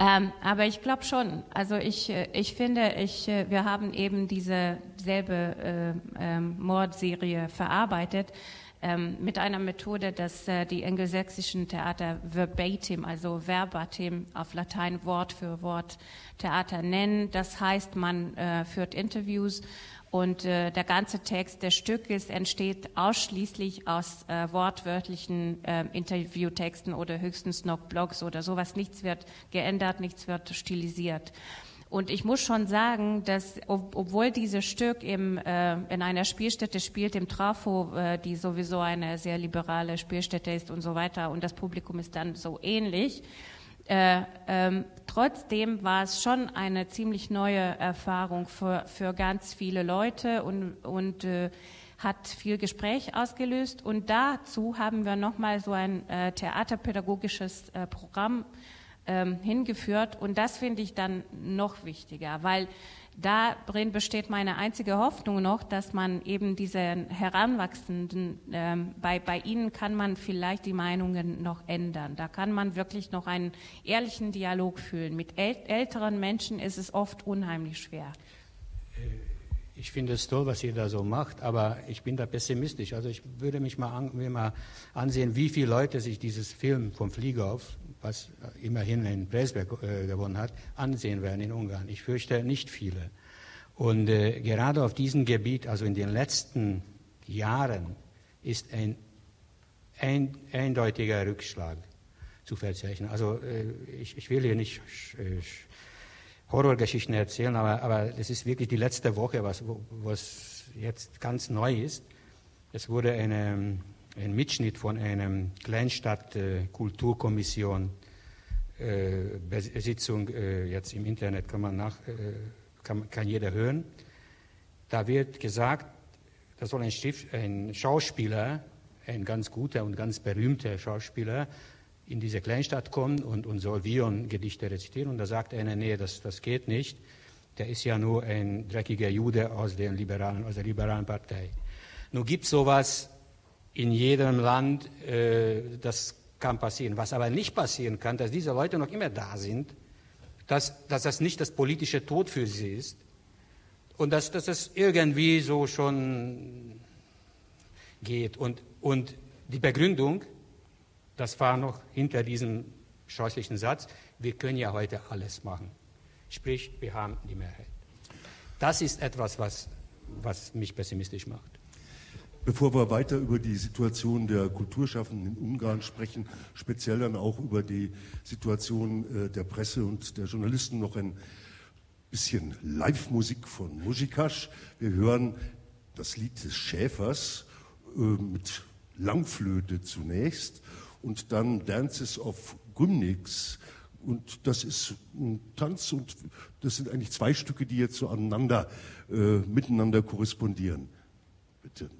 Ähm, aber ich glaube schon. Also ich, äh, ich finde, ich, äh, wir haben eben diese selbe äh, äh, Mordserie verarbeitet ähm, mit einer Methode, dass äh, die angelsächsischen Theater verbatim, also verbatim auf Latein Wort für Wort Theater nennen. Das heißt, man äh, führt Interviews und äh, der ganze Text des Stückes entsteht ausschließlich aus äh, wortwörtlichen äh, Interviewtexten oder höchstens noch Blogs oder sowas. Nichts wird geändert, nichts wird stilisiert. Und ich muss schon sagen, dass ob, obwohl dieses Stück im, äh, in einer Spielstätte spielt, im Trafo, äh, die sowieso eine sehr liberale Spielstätte ist und so weiter, und das Publikum ist dann so ähnlich, äh, ähm, trotzdem war es schon eine ziemlich neue Erfahrung für, für ganz viele Leute und, und äh, hat viel Gespräch ausgelöst. Und dazu haben wir nochmal so ein äh, theaterpädagogisches äh, Programm ähm, hingeführt. Und das finde ich dann noch wichtiger, weil darin besteht meine einzige Hoffnung noch, dass man eben diese Heranwachsenden, ähm, bei, bei ihnen kann man vielleicht die Meinungen noch ändern. Da kann man wirklich noch einen ehrlichen Dialog fühlen. Mit äl älteren Menschen ist es oft unheimlich schwer. Äh, ich finde es toll, was ihr da so macht, aber ich bin da pessimistisch. Also ich würde mich mal, an, mir mal ansehen, wie viele Leute sich dieses Film vom Flieger auf was immerhin in Preisberg äh, gewonnen hat, ansehen werden in Ungarn. Ich fürchte nicht viele. Und äh, gerade auf diesem Gebiet, also in den letzten Jahren, ist ein, ein eindeutiger Rückschlag zu verzeichnen. Also äh, ich, ich, will hier nicht Horrorgeschichten erzählen, aber, aber das ist wirklich die letzte Woche, was, was jetzt ganz neu ist. Es wurde eine ein Mitschnitt von einer Kleinstadt-Kulturkommission äh, Sitzung äh, jetzt im Internet kann man nach, äh, kann, kann jeder hören. Da wird gesagt, da soll ein, Stift, ein Schauspieler, ein ganz guter und ganz berühmter Schauspieler, in diese Kleinstadt kommen und, und soll Vion-Gedichte rezitieren. Und da sagt einer, nee, das, das geht nicht. Der ist ja nur ein dreckiger Jude aus, den liberalen, aus der liberalen Partei. Nun gibt es sowas in jedem Land, äh, das kann passieren. Was aber nicht passieren kann, dass diese Leute noch immer da sind, dass, dass das nicht das politische Tod für sie ist und dass, dass es irgendwie so schon geht. Und, und die Begründung, das war noch hinter diesem scheußlichen Satz, wir können ja heute alles machen. Sprich, wir haben die Mehrheit. Das ist etwas, was, was mich pessimistisch macht. Bevor wir weiter über die Situation der Kulturschaffenden in Ungarn sprechen, speziell dann auch über die Situation äh, der Presse und der Journalisten, noch ein bisschen Live-Musik von Muzikasch. Wir hören das Lied des Schäfers äh, mit Langflöte zunächst und dann Dances of Gymnix. Und das ist ein Tanz und das sind eigentlich zwei Stücke, die jetzt so aneinander, äh, miteinander korrespondieren. Bitte.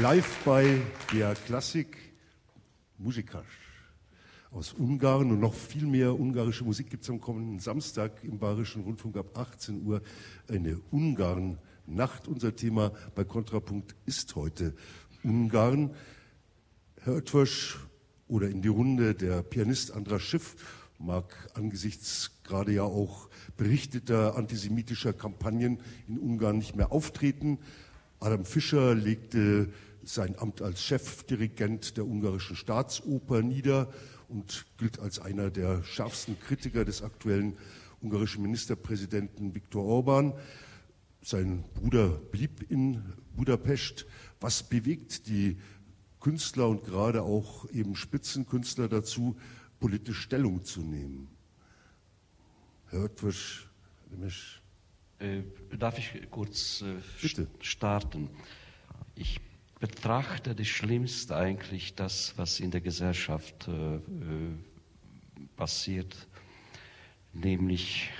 Live bei der Klassik Musikasch aus Ungarn und noch viel mehr ungarische Musik gibt es am kommenden Samstag im Bayerischen Rundfunk ab 18 Uhr eine Ungarn-Nacht. Unser Thema bei Kontrapunkt ist heute Ungarn. Herr Oetwasch oder in die Runde der Pianist Andras Schiff mag angesichts gerade ja auch berichteter antisemitischer Kampagnen in Ungarn nicht mehr auftreten. Adam Fischer legte sein Amt als Chefdirigent der ungarischen Staatsoper nieder und gilt als einer der schärfsten Kritiker des aktuellen ungarischen Ministerpräsidenten Viktor Orban. Sein Bruder blieb in Budapest. Was bewegt die Künstler und gerade auch eben Spitzenkünstler dazu, politisch Stellung zu nehmen? Herr Oetwisch, äh, darf ich kurz äh, starten? Ich betrachte das Schlimmste eigentlich das, was in der Gesellschaft äh, äh, passiert, nämlich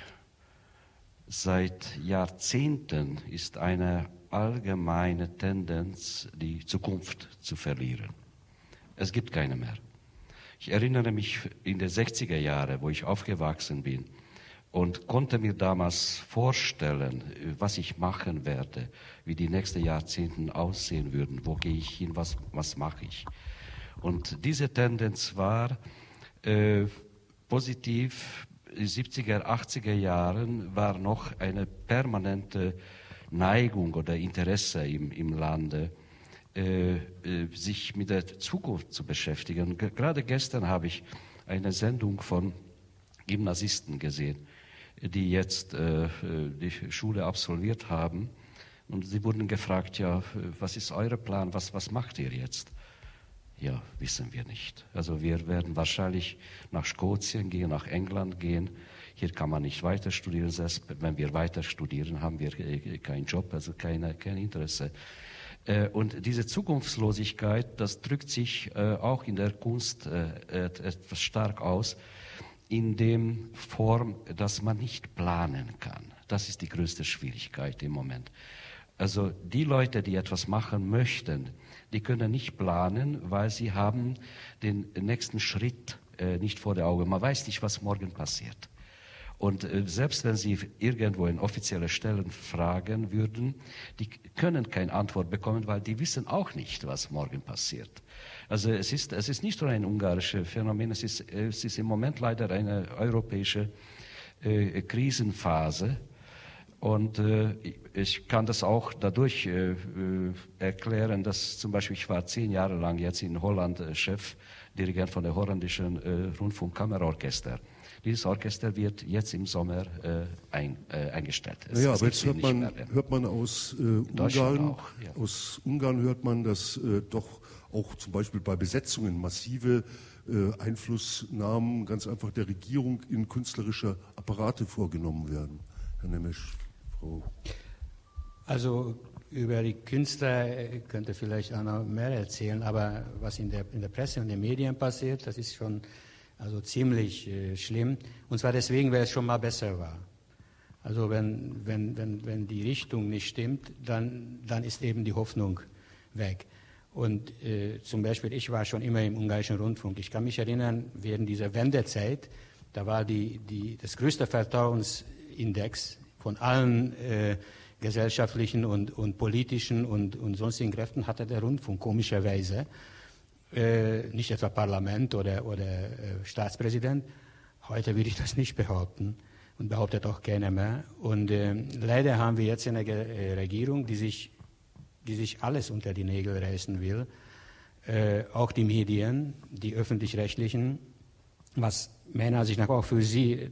seit Jahrzehnten ist eine allgemeine Tendenz, die Zukunft zu verlieren. Es gibt keine mehr. Ich erinnere mich in den 60er Jahren, wo ich aufgewachsen bin, und konnte mir damals vorstellen, was ich machen werde, wie die nächsten Jahrzehnte aussehen würden, wo gehe ich hin, was, was mache ich. Und diese Tendenz war äh, positiv. In den 70er, 80er Jahren war noch eine permanente Neigung oder Interesse im, im Lande, äh, äh, sich mit der Zukunft zu beschäftigen. Gerade gestern habe ich eine Sendung von Gymnasisten gesehen die jetzt äh, die Schule absolviert haben. Und sie wurden gefragt, ja, was ist euer Plan, was, was macht ihr jetzt? Ja, wissen wir nicht. Also wir werden wahrscheinlich nach Skotien gehen, nach England gehen. hier kann man nicht weiter studieren. Selbst wenn wir weiter studieren, haben wir äh, keinen Job, also keine, kein Interesse. Äh, und diese Zukunftslosigkeit, das drückt sich äh, auch in der Kunst etwas stark aus, in dem Form, dass man nicht planen kann. Das ist die größte Schwierigkeit im Moment. Also die Leute, die etwas machen möchten, die können nicht planen, weil sie haben den nächsten Schritt äh, nicht vor der Augen. Man weiß nicht, was morgen passiert. Und äh, selbst wenn Sie irgendwo in offizielle Stellen fragen würden, die können keine Antwort bekommen, weil die wissen auch nicht, was morgen passiert. Also es ist, es ist nicht nur ein ungarisches Phänomen, es ist, es ist im Moment leider eine europäische äh, Krisenphase. Und äh, ich kann das auch dadurch äh, äh, erklären, dass zum Beispiel ich war zehn Jahre lang jetzt in Holland äh, Chefdirigent von der holländischen äh, Rundfunkkammerorchester. Dieses Orchester wird jetzt im Sommer äh, ein, eingestellt. Es, naja, aber jetzt hört man, hört man aus Ungarn, auch, ja. aus Ungarn hört man, dass doch auch zum Beispiel bei Besetzungen massive äh, Einflussnahmen ganz einfach der Regierung in künstlerische Apparate vorgenommen werden. Herr Nemesch, Frau. Also über die Künstler äh, könnte vielleicht noch mehr erzählen, aber was in der, in der Presse und den Medien passiert, das ist schon also ziemlich äh, schlimm. Und zwar deswegen, weil es schon mal besser war. Also wenn, wenn, wenn, wenn die Richtung nicht stimmt, dann, dann ist eben die Hoffnung weg. Und äh, zum Beispiel, ich war schon immer im ungarischen Rundfunk. Ich kann mich erinnern, während dieser Wendezeit, da war die, die, das größte Vertrauensindex von allen äh, gesellschaftlichen und, und politischen und, und sonstigen Kräften hatte der Rundfunk komischerweise äh, nicht etwa Parlament oder, oder äh, Staatspräsident. Heute würde ich das nicht behaupten und behauptet auch keiner mehr. Und äh, leider haben wir jetzt eine äh, Regierung, die sich, die sich alles unter die Nägel reißen will. Äh, auch die Medien, die öffentlich-rechtlichen, was meiner Ansicht nach auch für sie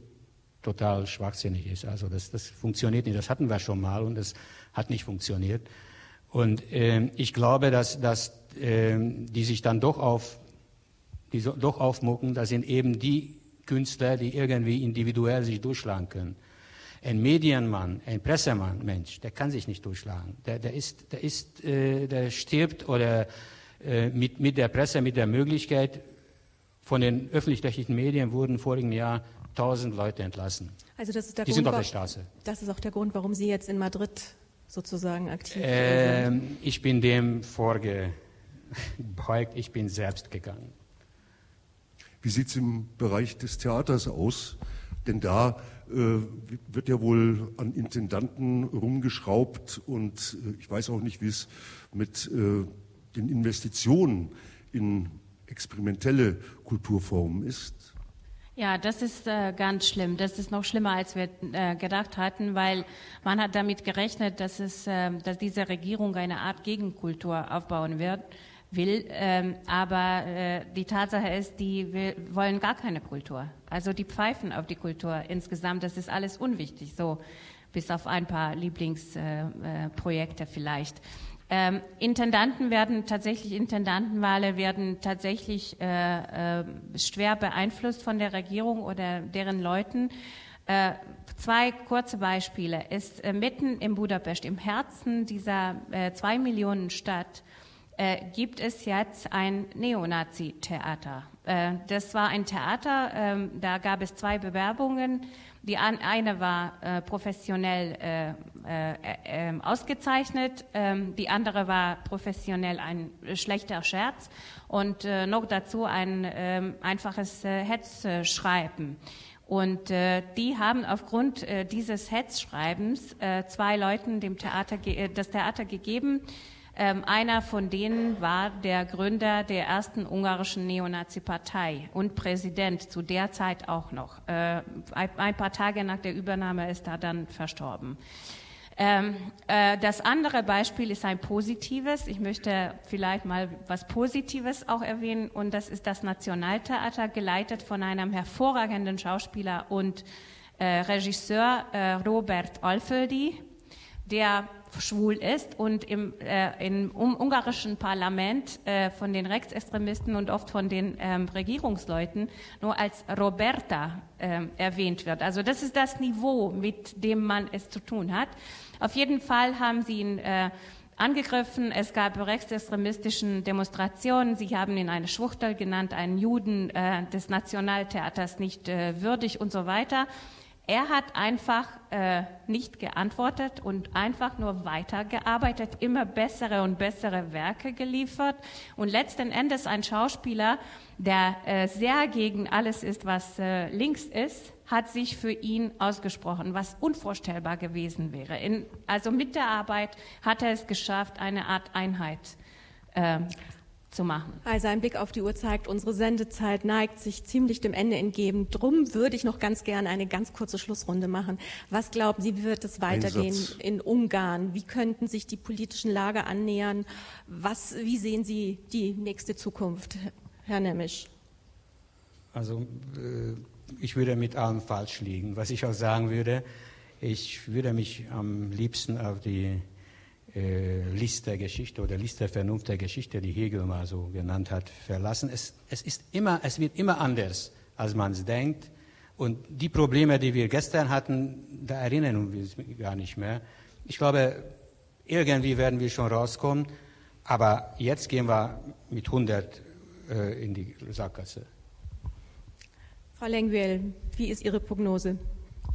total schwachsinnig ist. Also das, das funktioniert nicht. Das hatten wir schon mal und das hat nicht funktioniert. Und äh, ich glaube, dass, dass äh, die sich dann doch auf, die so, doch aufmucken, das sind eben die Künstler, die irgendwie individuell sich durchschlagen können. Ein Medienmann, ein Pressemann, Mensch, der kann sich nicht durchschlagen. Der, der ist, der ist, äh, der stirbt oder äh, mit, mit der Presse, mit der Möglichkeit, von den öffentlich-rechtlichen Medien wurden vorigen Jahr tausend Leute entlassen. Also das ist der die Grund, sind auf der Straße. Das ist auch der Grund, warum Sie jetzt in Madrid sozusagen aktiv ähm, sind. Ich bin dem vorgebeugt, ich bin selbst gegangen. Wie sieht es im Bereich des Theaters aus? Denn da äh, wird ja wohl an Intendanten rumgeschraubt und äh, ich weiß auch nicht, wie es mit äh, den Investitionen in experimentelle Kulturformen ist. Ja, das ist äh, ganz schlimm. Das ist noch schlimmer, als wir äh, gedacht hatten, weil man hat damit gerechnet, dass es, äh, dass diese Regierung eine Art Gegenkultur aufbauen wird, will. Ähm, aber äh, die Tatsache ist, die will, wollen gar keine Kultur. Also die pfeifen auf die Kultur insgesamt. Das ist alles unwichtig, so bis auf ein paar Lieblingsprojekte äh, äh, vielleicht. Ähm, Intendanten werden tatsächlich, Intendantenwahlen werden tatsächlich äh, äh, schwer beeinflusst von der Regierung oder deren Leuten. Äh, zwei kurze Beispiele. Ist äh, mitten in Budapest, im Herzen dieser äh, zwei Millionen Stadt, äh, gibt es jetzt ein Neonazi-Theater. das war ein Theater, ähm, da gab es zwei Bewerbungen die eine war äh, professionell äh, äh, ähm, ausgezeichnet, ähm, die andere war professionell ein schlechter Scherz und äh, noch dazu ein ähm, einfaches äh, Hetzschreiben. Und äh, die haben aufgrund dieses Hetzschreibens zwei Leuten dem Theater das Theater gegeben, ähm, einer von denen war der Gründer der ersten ungarischen Neonazi-Partei und Präsident zu der Zeit auch noch. Äh, ein paar Tage nach der Übernahme ist er dann verstorben. Ähm, äh, das andere Beispiel ist ein positives. Ich möchte vielleicht mal was Positives auch erwähnen und das ist das Nationaltheater, geleitet von einem hervorragenden Schauspieler und äh, Regisseur äh, Robert Alfeldi der schwul ist und im, äh, im ungarischen Parlament äh, von den Rechtsextremisten und oft von den ähm, Regierungsleuten nur als Roberta äh, erwähnt wird. Also das ist das Niveau, mit dem man es zu tun hat. Auf jeden Fall haben sie ihn äh, angegriffen. Es gab rechtsextremistischen Demonstrationen. Sie haben ihn eine Schwuchtel genannt, einen Juden äh, des Nationaltheaters nicht äh, würdig und so weiter. Er hat einfach äh, nicht geantwortet und einfach nur weitergearbeitet, immer bessere und bessere Werke geliefert und letzten Endes ein Schauspieler, der äh, sehr gegen alles ist, was äh, links ist, hat sich für ihn ausgesprochen, was unvorstellbar gewesen wäre. In, also mit der Arbeit hat er es geschafft, eine Art Einheit äh, zu machen. Also ein Blick auf die Uhr zeigt, unsere Sendezeit neigt sich ziemlich dem Ende entgegen. Drum würde ich noch ganz gerne eine ganz kurze Schlussrunde machen. Was glauben Sie, wie wird es weitergehen in Ungarn? Wie könnten sich die politischen Lager annähern? Was, wie sehen Sie die nächste Zukunft, Herr Nemisch? Also äh, ich würde mit allem falsch liegen. Was ich auch sagen würde, ich würde mich am liebsten auf die äh, List der Geschichte oder List der Vernunft der Geschichte, die Hegel mal so genannt hat, verlassen. Es, es, ist immer, es wird immer anders, als man es denkt. Und die Probleme, die wir gestern hatten, da erinnern wir uns gar nicht mehr. Ich glaube, irgendwie werden wir schon rauskommen, aber jetzt gehen wir mit 100 äh, in die Sackgasse. Frau Lenguel, wie ist Ihre Prognose?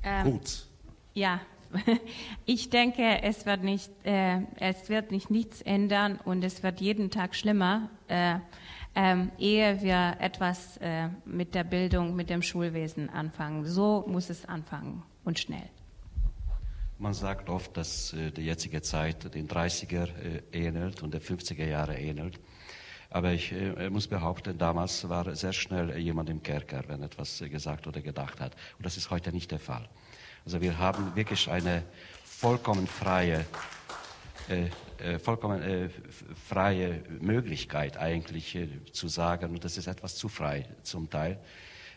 Ähm, Gut. Ja, Ich denke, es wird nicht, äh, es wird nicht nichts ändern und es wird jeden Tag schlimmer, äh, äh, ehe wir etwas äh, mit der Bildung, mit dem Schulwesen anfangen. So muss es anfangen und schnell. Man sagt oft, dass äh, die jetzige Zeit den 30er äh, ähnelt und der 50er Jahre ähnelt. Aber ich muss behaupten, damals war sehr schnell jemand im Kerker, wenn etwas gesagt oder gedacht hat. Und das ist heute nicht der Fall. Also wir haben wirklich eine vollkommen freie, äh, äh, vollkommen äh, freie Möglichkeit eigentlich äh, zu sagen, und das ist etwas zu frei zum Teil,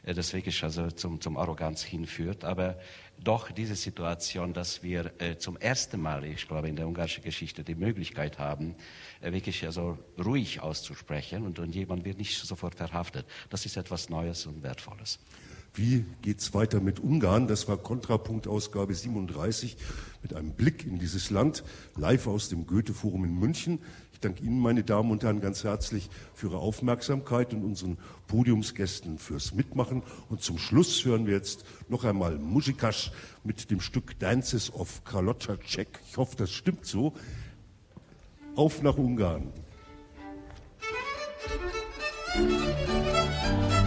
äh, das wirklich also zum, zum Arroganz hinführt. Aber doch diese Situation, dass wir zum ersten Mal, ich glaube, in der ungarischen Geschichte die Möglichkeit haben, wirklich also ruhig auszusprechen und, und jemand wird nicht sofort verhaftet. Das ist etwas Neues und Wertvolles. Wie geht's weiter mit Ungarn? Das war Kontrapunkt Ausgabe 37 mit einem Blick in dieses Land, live aus dem Goethe-Forum in München. Ich danke Ihnen, meine Damen und Herren, ganz herzlich für Ihre Aufmerksamkeit und unseren Podiumsgästen fürs Mitmachen. Und zum Schluss hören wir jetzt noch einmal Musikasch mit dem Stück Dances of Carlotta Czech. Ich hoffe, das stimmt so. Auf nach Ungarn. Musik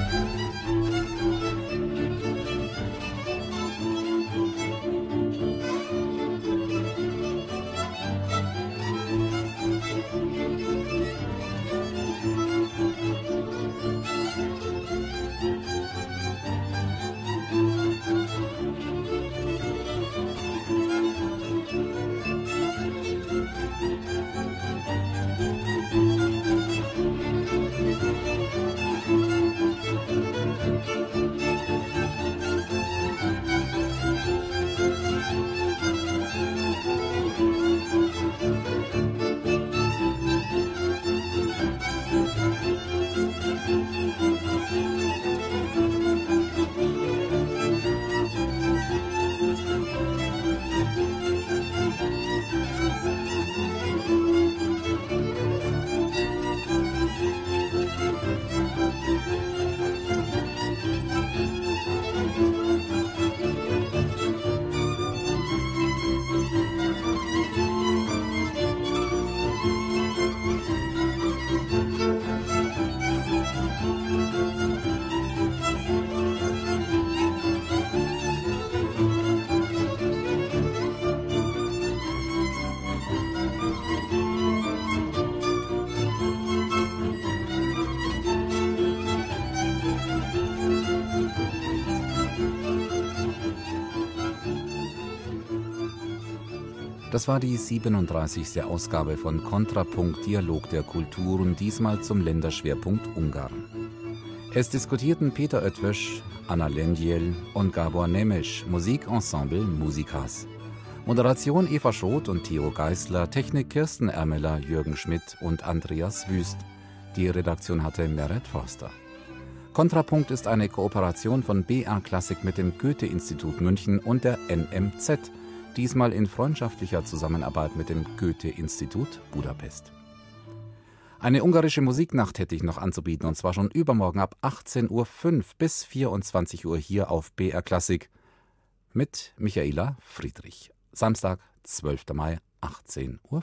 Das war die 37. Ausgabe von Kontrapunkt Dialog der Kulturen, diesmal zum Länderschwerpunkt Ungarn. Es diskutierten Peter Oetwisch, Anna Lendiel und Gabor Nemes, Musikensemble Musikas. Moderation Eva Schroth und Theo Geisler, Technik Kirsten Ermeler, Jürgen Schmidt und Andreas Wüst. Die Redaktion hatte Meret Forster. Kontrapunkt ist eine Kooperation von BR Klassik mit dem Goethe-Institut München und der NMZ, diesmal in freundschaftlicher Zusammenarbeit mit dem Goethe-Institut Budapest. Eine ungarische Musiknacht hätte ich noch anzubieten, und zwar schon übermorgen ab 18.05 Uhr bis 24 Uhr hier auf BR Klassik mit Michaela Friedrich. Samstag, 12. Mai, 18.05 Uhr.